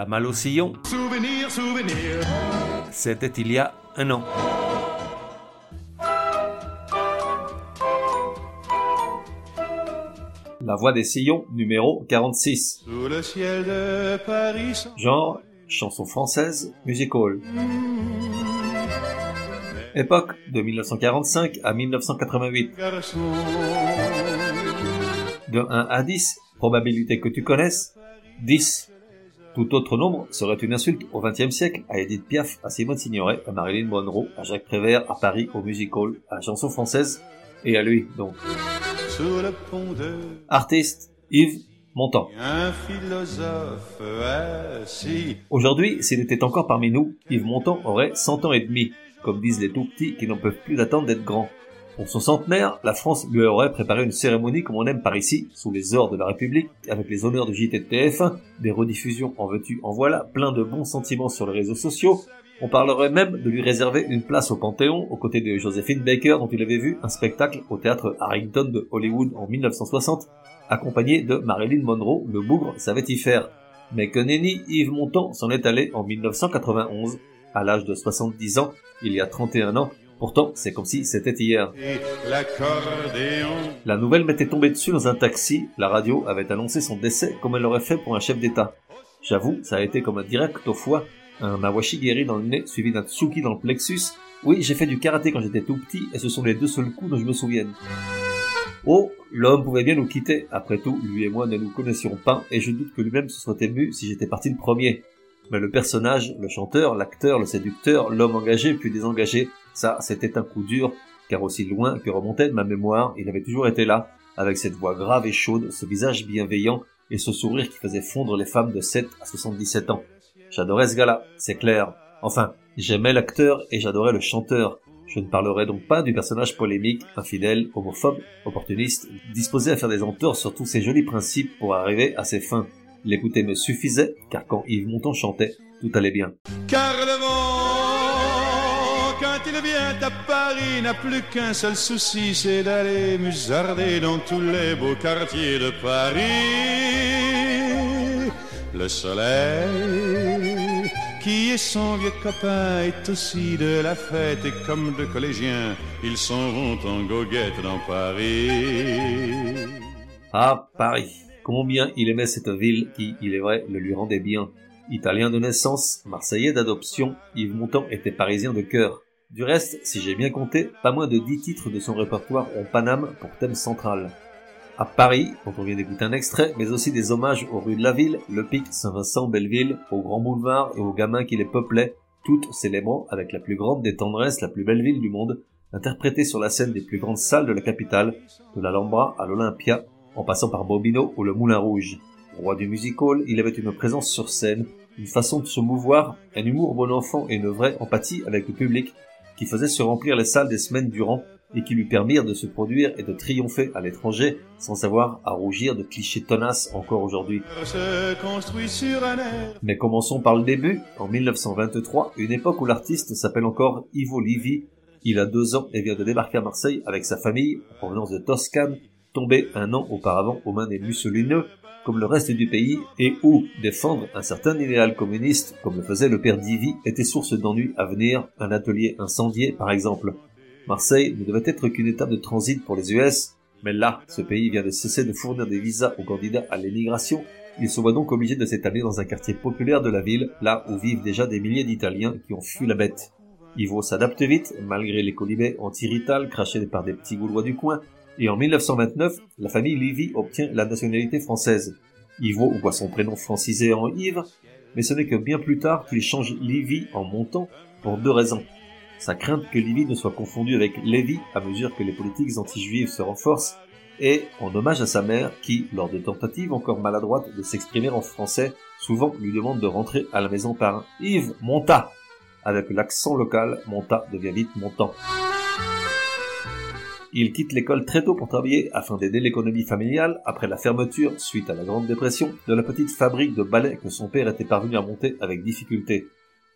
La malle au sillon. Souvenir, souvenir. C'était il y a un an. La voix des sillons, numéro 46. Sous le ciel de Paris. Genre, chanson française, musical. Époque de 1945 à 1988. Garçon. De 1 à 10, probabilité que tu connaisses, 10. Tout autre nombre serait une insulte au XXe siècle, à Edith Piaf, à Simone Signoret, à Marilyn Monroe, à Jacques Prévert, à Paris, au Music Hall, à la chanson française, et à lui, donc. Sous le pont de. Artiste, Yves Montand. Un philosophe assis. Aujourd'hui, s'il était encore parmi nous, Yves Montand aurait 100 ans et demi, comme disent les tout petits qui n'en peuvent plus d'attendre d'être grands. Pour son centenaire, la France lui aurait préparé une cérémonie comme on aime par ici, sous les ors de la République, avec les honneurs de JT de TF1, des rediffusions en veux-tu en voilà, plein de bons sentiments sur les réseaux sociaux. On parlerait même de lui réserver une place au Panthéon, aux côtés de Josephine Baker, dont il avait vu un spectacle au théâtre Harrington de Hollywood en 1960, accompagné de Marilyn Monroe, le bougre savait y faire. Mais que nenni Yves Montand s'en est allé en 1991, à l'âge de 70 ans, il y a 31 ans, pourtant c'est comme si c'était hier. La nouvelle m'était tombée dessus dans un taxi, la radio avait annoncé son décès comme elle l'aurait fait pour un chef d'État. J'avoue, ça a été comme un direct au foie, un awashi guéri dans le nez suivi d'un tsuki dans le plexus. Oui, j'ai fait du karaté quand j'étais tout petit et ce sont les deux seuls coups dont je me souvienne. Oh, l'homme pouvait bien nous quitter. Après tout, lui et moi ne nous connaissions pas, et je doute que lui-même se soit ému si j'étais parti le premier. Mais le personnage, le chanteur, l'acteur, le séducteur, l'homme engagé puis désengagé, ça, c'était un coup dur, car aussi loin que remontait ma mémoire, il avait toujours été là, avec cette voix grave et chaude, ce visage bienveillant, et ce sourire qui faisait fondre les femmes de 7 à 77 ans. J'adorais ce gars-là, c'est clair. Enfin, j'aimais l'acteur et j'adorais le chanteur. Je ne parlerai donc pas du personnage polémique, infidèle, homophobe, opportuniste, disposé à faire des entorses sur tous ces jolis principes pour arriver à ses fins. L'écouter me suffisait, car quand Yves Montand chantait, tout allait bien. À Paris, n'a plus qu'un seul souci, c'est d'aller musarder dans tous les beaux quartiers de Paris. Le soleil, qui est son vieux copain, est aussi de la fête et comme de collégiens, ils s'en vont en goguette dans Paris. Ah, Paris. Combien il aimait cette ville qui, il est vrai, le lui rendait bien. Italien de naissance, marseillais d'adoption, Yves Montand était parisien de cœur. Du reste, si j'ai bien compté, pas moins de dix titres de son répertoire ont Paname pour thème central. À Paris, dont on vient d'écouter un extrait, mais aussi des hommages aux rues de la ville, Le Pic, Saint-Vincent, Belleville, aux grands boulevards et aux gamins qui les peuplaient, toutes célébrant avec la plus grande des tendresses la plus belle ville du monde, interprétée sur la scène des plus grandes salles de la capitale, de l'Alhambra à l'Olympia, en passant par Bobino ou le Moulin Rouge. Roi du music hall, il avait une présence sur scène, une façon de se mouvoir, un humour bon enfant et une vraie empathie avec le public qui faisait se remplir les salles des semaines durant et qui lui permirent de se produire et de triompher à l'étranger sans avoir à rougir de clichés tenaces encore aujourd'hui. Mais commençons par le début. En 1923, une époque où l'artiste s'appelle encore Ivo Livi. Il a deux ans et vient de débarquer à Marseille avec sa famille en provenance de Toscane, tombé un an auparavant aux mains des Mussolineux, comme le reste du pays, et où défendre un certain idéal communiste, comme le faisait le père Divi, était source d'ennuis à venir, un atelier incendié par exemple. Marseille ne devait être qu'une étape de transit pour les US, mais là, ce pays vient de cesser de fournir des visas aux candidats à l'émigration, il se voit donc obligé de s'établir dans un quartier populaire de la ville, là où vivent déjà des milliers d'Italiens qui ont fui la bête. Ivo s'adapte vite, malgré les colibets anti-rital crachés par des petits gaulois du coin, et en 1929, la famille Livy obtient la nationalité française. Ivo voit son prénom francisé en Yves, mais ce n'est que bien plus tard qu'il change Livy en montant pour deux raisons. Sa crainte que Livy ne soit confondu avec Lévi à mesure que les politiques anti-juives se renforcent, et en hommage à sa mère qui, lors de tentatives encore maladroites de s'exprimer en français, souvent lui demande de rentrer à la maison par Yves Monta. Avec l'accent local, Monta devient vite Montant. Il quitte l'école très tôt pour travailler afin d'aider l'économie familiale après la fermeture, suite à la Grande Dépression, de la petite fabrique de balais que son père était parvenu à monter avec difficulté.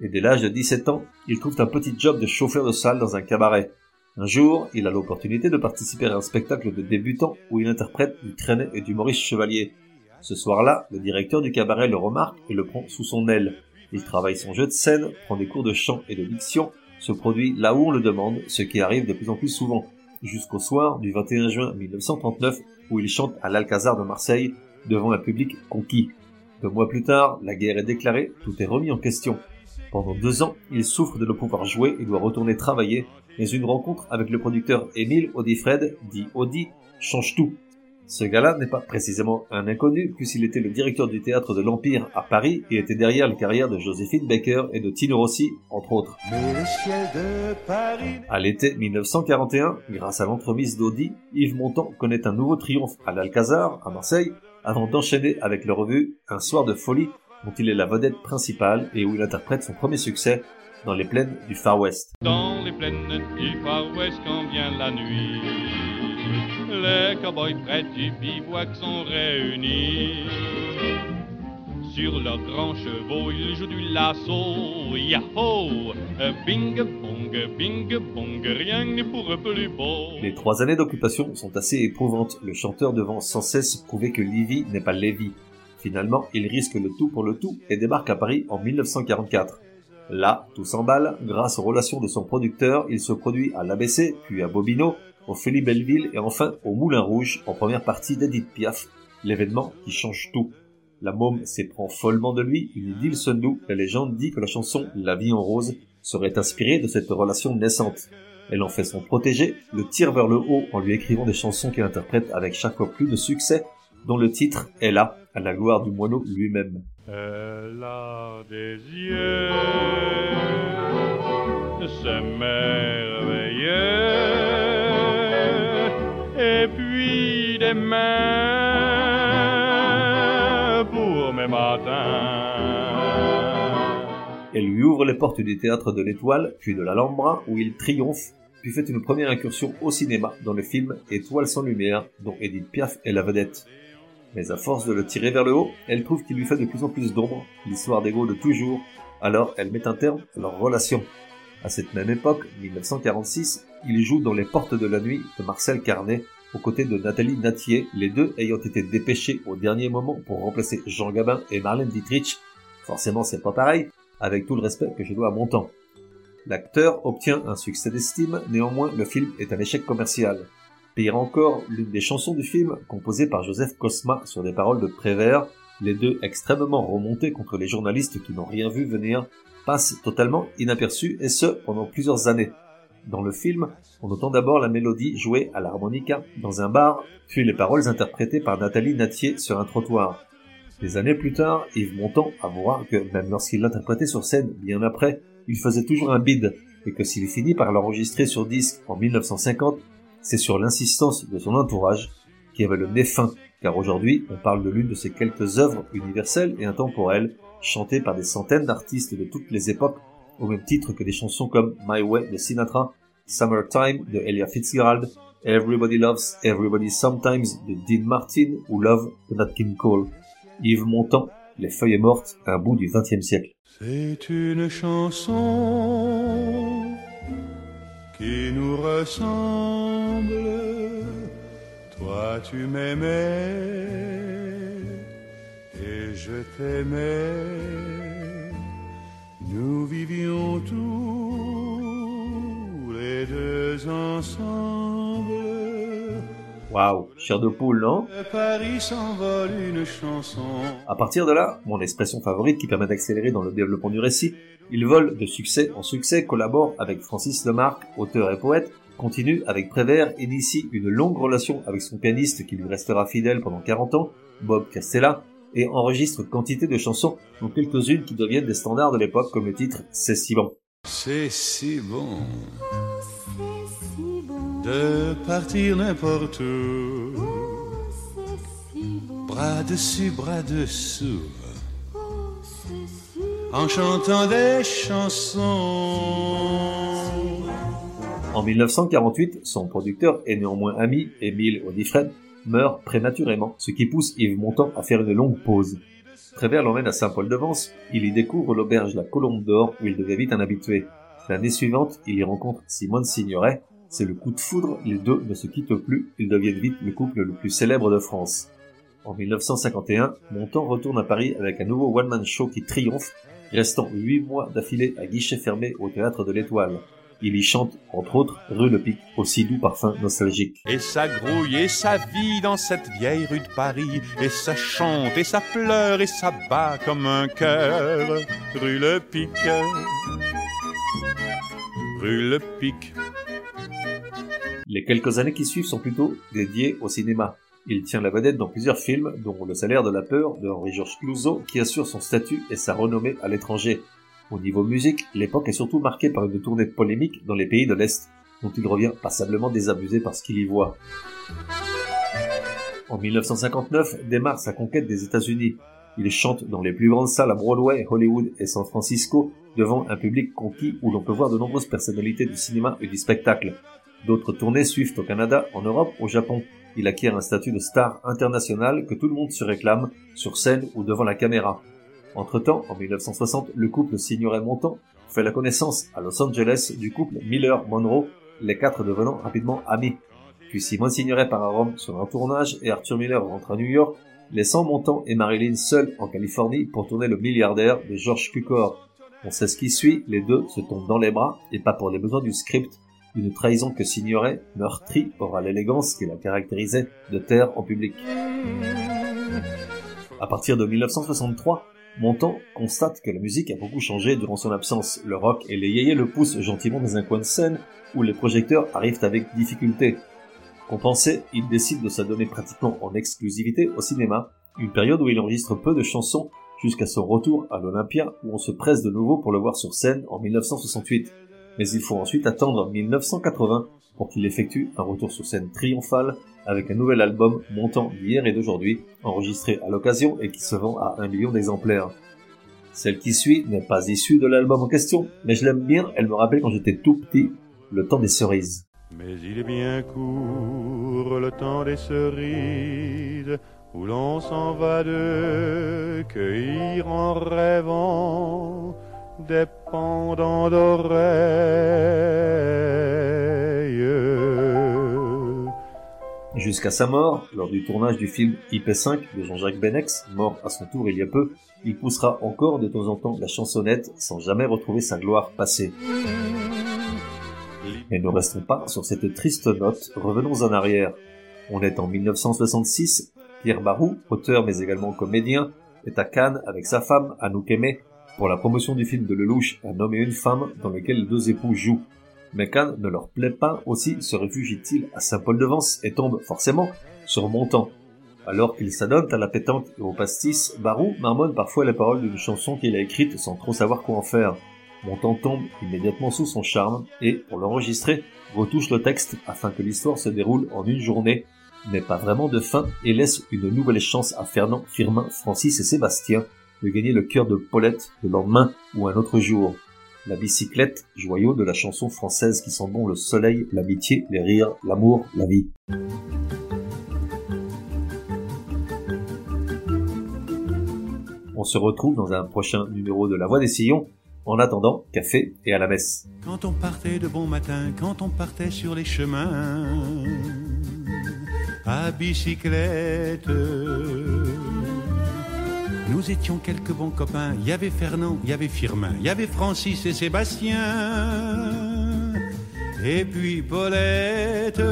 Et dès l'âge de 17 ans, il trouve un petit job de chauffeur de salle dans un cabaret. Un jour, il a l'opportunité de participer à un spectacle de débutants où il interprète du Trenet et du Maurice Chevalier. Ce soir-là, le directeur du cabaret le remarque et le prend sous son aile. Il travaille son jeu de scène, prend des cours de chant et de diction, se produit là où on le demande, ce qui arrive de plus en plus souvent, jusqu'au soir du 21 juin 1939 où il chante à l'Alcazar de Marseille devant un public conquis. Deux mois plus tard, la guerre est déclarée, tout est remis en question. Pendant deux ans, il souffre de ne pouvoir jouer et doit retourner travailler, mais une rencontre avec le producteur Émile Audifred, dit Audi, change tout. Ce gars-là n'est pas précisément un inconnu, puisqu'il était le directeur du théâtre de l'Empire à Paris et était derrière la carrière de Joséphine Baker et de Tino Rossi, entre autres. À l'été 1941, grâce à l'entremise d'Audi, Yves Montand connaît un nouveau triomphe à l'Alcazar, à Marseille, avant d'enchaîner avec le revue Un soir de folie, dont il est la vedette principale et où il interprète son premier succès dans les plaines du Far West. Dans les plaines du Far West quand vient la nuit, les cowboys près du bivouac sont réunis. Sur leurs grands chevaux, ils jouent du lasso, yahoo! Bing bong, bing bong, rien n'est pour plus beau. Les trois années d'occupation sont assez éprouvantes, le chanteur devant sans cesse prouver que Livy n'est pas Lévy. Finalement, il risque le tout pour le tout et débarque à Paris en 1944. Là, tout s'emballe, grâce aux relations de son producteur, il se produit à l'ABC, puis à Bobino, au Félix Belleville et enfin au Moulin Rouge en première partie d'Edith Piaf, l'événement qui change tout. La môme s'éprend follement de lui, il dit le nous, la légende dit que la chanson La vie en rose serait inspirée de cette relation naissante. Elle en fait son protégé, le tire vers le haut en lui écrivant des chansons qu'il interprète avec chaque fois plus de succès, dont le titre est là, à la gloire du moineau lui-même. Elle a des yeux, Elle lui ouvre les portes du théâtre de l'Étoile, puis de l'Alhambra, où il triomphe, puis fait une première incursion au cinéma dans le film Étoile sans lumière, dont Edith Piaf est la vedette. Mais à force de le tirer vers le haut, elle trouve qu'il lui fait de plus en plus d'ombre, l'histoire d'ego de toujours, alors elle met un terme à leur relation. À cette même époque, 1946, il joue dans Les Portes de la Nuit de Marcel Carnet, aux côtés de Nathalie Natier, les deux ayant été dépêchés au dernier moment pour remplacer Jean Gabin et Marlène Dietrich. Forcément, c'est pas pareil, avec tout le respect que je dois à mon temps. L'acteur obtient un succès d'estime, néanmoins le film est un échec commercial. Pire encore, l'une des chansons du film, composée par Joseph Cosma sur des paroles de Prévert, les deux extrêmement remontés contre les journalistes qui n'ont rien vu venir, passe totalement inaperçue et ce pendant plusieurs années. Dans le film, on entend d'abord la mélodie jouée à l'harmonica dans un bar, puis les paroles interprétées par Nathalie Natier sur un trottoir. Des années plus tard, Yves Montand avouera que même lorsqu'il l'interprétait sur scène bien après, il faisait toujours un bide, et que s'il finit par l'enregistrer sur disque en 1950, c'est sur l'insistance de son entourage qui avait le nez fin, car aujourd'hui on parle de l'une de ses quelques œuvres universelles et intemporelles, chantées par des centaines d'artistes de toutes les époques, au même titre que des chansons comme My Way de Sinatra, Summertime de Ella Fitzgerald, Everybody Loves Everybody Sometimes de Dean Martin ou Love de Nat King Cole. Yves Montand, Les feuilles mortes, un bout du XXe siècle. C'est une chanson qui nous ressemble. Toi tu m'aimais et je t'aimais. Ensemble. Waouh, cher de poule, non? Paris s'envole une chanson. À partir de là, mon expression favorite qui permet d'accélérer dans le développement du récit, il vole de succès en succès, collabore avec Francis Lemarque, auteur et poète, continue avec Prévert, initie une longue relation avec son pianiste qui lui restera fidèle pendant 40 ans, Bob Castella, et enregistre quantité de chansons, dont quelques-unes qui deviennent des standards de l'époque comme le titre C'est si bon. C'est si bon de partir n'importe où. Bras dessus, bras dessous. En chantant des chansons. En 1948, son producteur et néanmoins ami, Émile Audifred, meurt prématurément, ce qui pousse Yves Montand à faire une longue pause. Prévert l'emmène à Saint-Paul-de-Vence, il y découvre l'auberge La Colombe d'Or où il devient vite un habitué. L'année suivante, il y rencontre Simone Signoret, c'est le coup de foudre, les deux ne se quittent plus, ils deviennent vite le couple le plus célèbre de France. En 1951, Montand retourne à Paris avec un nouveau one-man show qui triomphe, restant huit mois d'affilée à guichet fermé au théâtre de l'Étoile. Il y chante, entre autres, Rue le Pic, aussi doux parfum nostalgique. Et ça grouille et ça vit dans cette vieille rue de Paris, et ça chante et ça pleure et ça bat comme un cœur. Rue le Pic, rue le Pic. Les quelques années qui suivent sont plutôt dédiées au cinéma. Il tient la vedette dans plusieurs films, dont Le salaire de la peur de Henri-Georges Clouzot, qui assure son statut et sa renommée à l'étranger. Au niveau musique, l'époque est surtout marquée par une tournée polémique dans les pays de l'Est, dont il revient passablement désabusé par ce qu'il y voit. En 1959 démarre sa conquête des États-Unis. Il chante dans les plus grandes salles à Broadway, Hollywood et San Francisco devant un public conquis où l'on peut voir de nombreuses personnalités du cinéma et du spectacle. D'autres tournées suivent au Canada, en Europe, au Japon. Il acquiert un statut de star international que tout le monde se réclame, sur scène ou devant la caméra. Entre-temps, en 1960, le couple signerait Montant fait la connaissance à Los Angeles du couple Miller-Monroe, les quatre devenant rapidement amis. Puis Simon signerait par à Rome sur un tournage et Arthur Miller rentre à New York, laissant Montant et Marilyn seuls en Californie pour tourner le milliardaire de George Cukor. On sait ce qui suit, les deux se tombent dans les bras, et pas pour les besoins du script, une trahison que signerait, meurtri, aura l'élégance qui la caractérisait, de terre en public. À partir de 1963, Montand constate que la musique a beaucoup changé durant son absence. Le rock et les yéyés le poussent gentiment dans un coin de scène où les projecteurs arrivent avec difficulté. Compensé, il décide de s'adonner pratiquement en exclusivité au cinéma, une période où il enregistre peu de chansons jusqu'à son retour à l'Olympia où on se presse de nouveau pour le voir sur scène en 1968. Mais il faut ensuite attendre 1980 pour qu'il effectue un retour sur scène triomphal avec un nouvel album montant d'hier et d'aujourd'hui, enregistré à l'occasion et qui se vend à un million d'exemplaires. Celle qui suit n'est pas issue de l'album en question, mais je l'aime bien, elle me rappelle quand j'étais tout petit, le temps des cerises. Mais il est bien court le temps des cerises, où l'on s'en va de cueillir en rêvant des Jusqu'à sa mort, lors du tournage du film IP5 de Jean-Jacques Benex, mort à son tour il y a peu, il poussera encore de temps en temps la chansonnette sans jamais retrouver sa gloire passée. Mais ne restons pas sur cette triste note, revenons en arrière. On est en 1966, Pierre Barou, auteur mais également comédien, est à Cannes avec sa femme, Anouk pour la promotion du film de Lelouch, Un homme et une femme, dans lequel les deux époux jouent. Mais ne leur plaît pas aussi, se réfugie-t-il à Saint-Paul-de-Vence et tombe forcément sur Montant. Alors qu'il s'adonne à la pétanque et au pastis, Barou marmonne parfois les paroles d'une chanson qu'il a écrite sans trop savoir quoi en faire. Montant tombe immédiatement sous son charme et, pour l'enregistrer, retouche le texte afin que l'histoire se déroule en une journée, mais pas vraiment de fin, et laisse une nouvelle chance à Fernand, Firmin, Francis et Sébastien, de gagner le cœur de Paulette le lendemain ou un autre jour. La bicyclette, joyau de la chanson française qui sent bon le soleil, l'amitié, les rires, l'amour, la vie. On se retrouve dans un prochain numéro de La Voix des Sillons. En attendant, café et à la messe. Quand on partait de bon matin, quand on partait sur les chemins, à bicyclette. Nous étions quelques bons copains. Il y avait Fernand, il y avait Firmin, il y avait Francis et Sébastien. Et puis Paulette.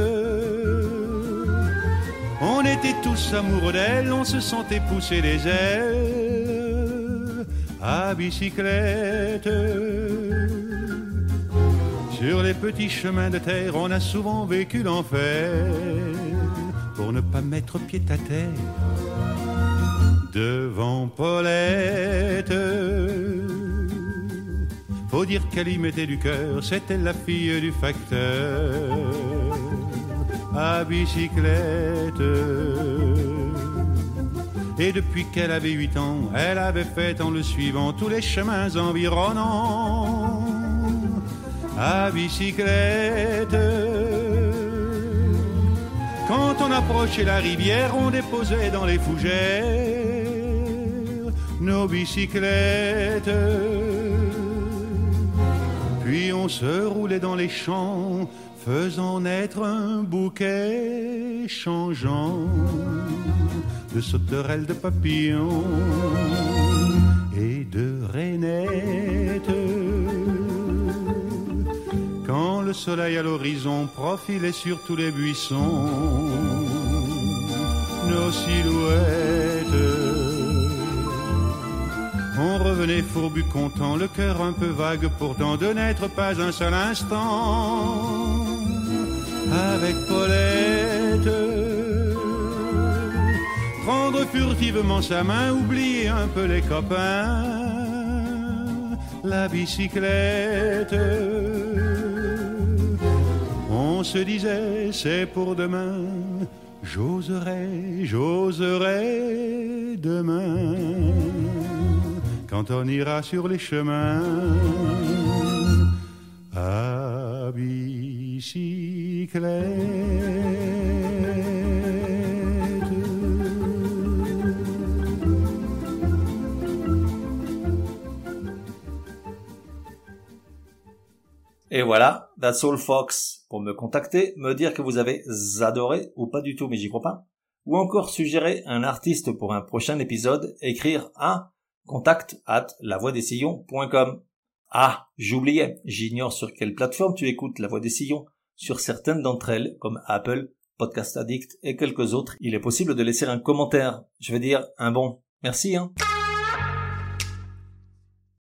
On était tous amoureux d'elle, on se sentait pousser les ailes à bicyclette. Sur les petits chemins de terre, on a souvent vécu l'enfer pour ne pas mettre pied à terre devant Paulette. Faut dire qu'elle y mettait du cœur, c'était la fille du facteur à bicyclette. Et depuis qu'elle avait huit ans, elle avait fait en le suivant tous les chemins environnants à bicyclette. Quand on approchait la rivière, on déposait dans les fougères nos bicyclettes. Puis on se roulait dans les champs, faisant naître un bouquet changeant de sauterelles, de papillons et de rainettes. Quand le soleil à l'horizon profilait sur tous les buissons, nos silhouettes. On revenait fourbu content, le cœur un peu vague, pourtant de n'être pas un seul instant avec Paulette. Prendre furtivement sa main, oublier un peu les copains, la bicyclette. On se disait, c'est pour demain, j'oserai, j'oserai demain, quand on ira sur les chemins. À et voilà, that's all Fox. Pour me contacter, me dire que vous avez adoré ou pas du tout, mais j'y crois pas. Ou encore suggérer un artiste pour un prochain épisode, écrire à contact at lavoidessillon.com. Ah, j'oubliais, j'ignore sur quelle plateforme tu écoutes La Voix des Sillons. Sur certaines d'entre elles, comme Apple, Podcast Addict et quelques autres, il est possible de laisser un commentaire. Je veux dire, un bon. Merci, hein.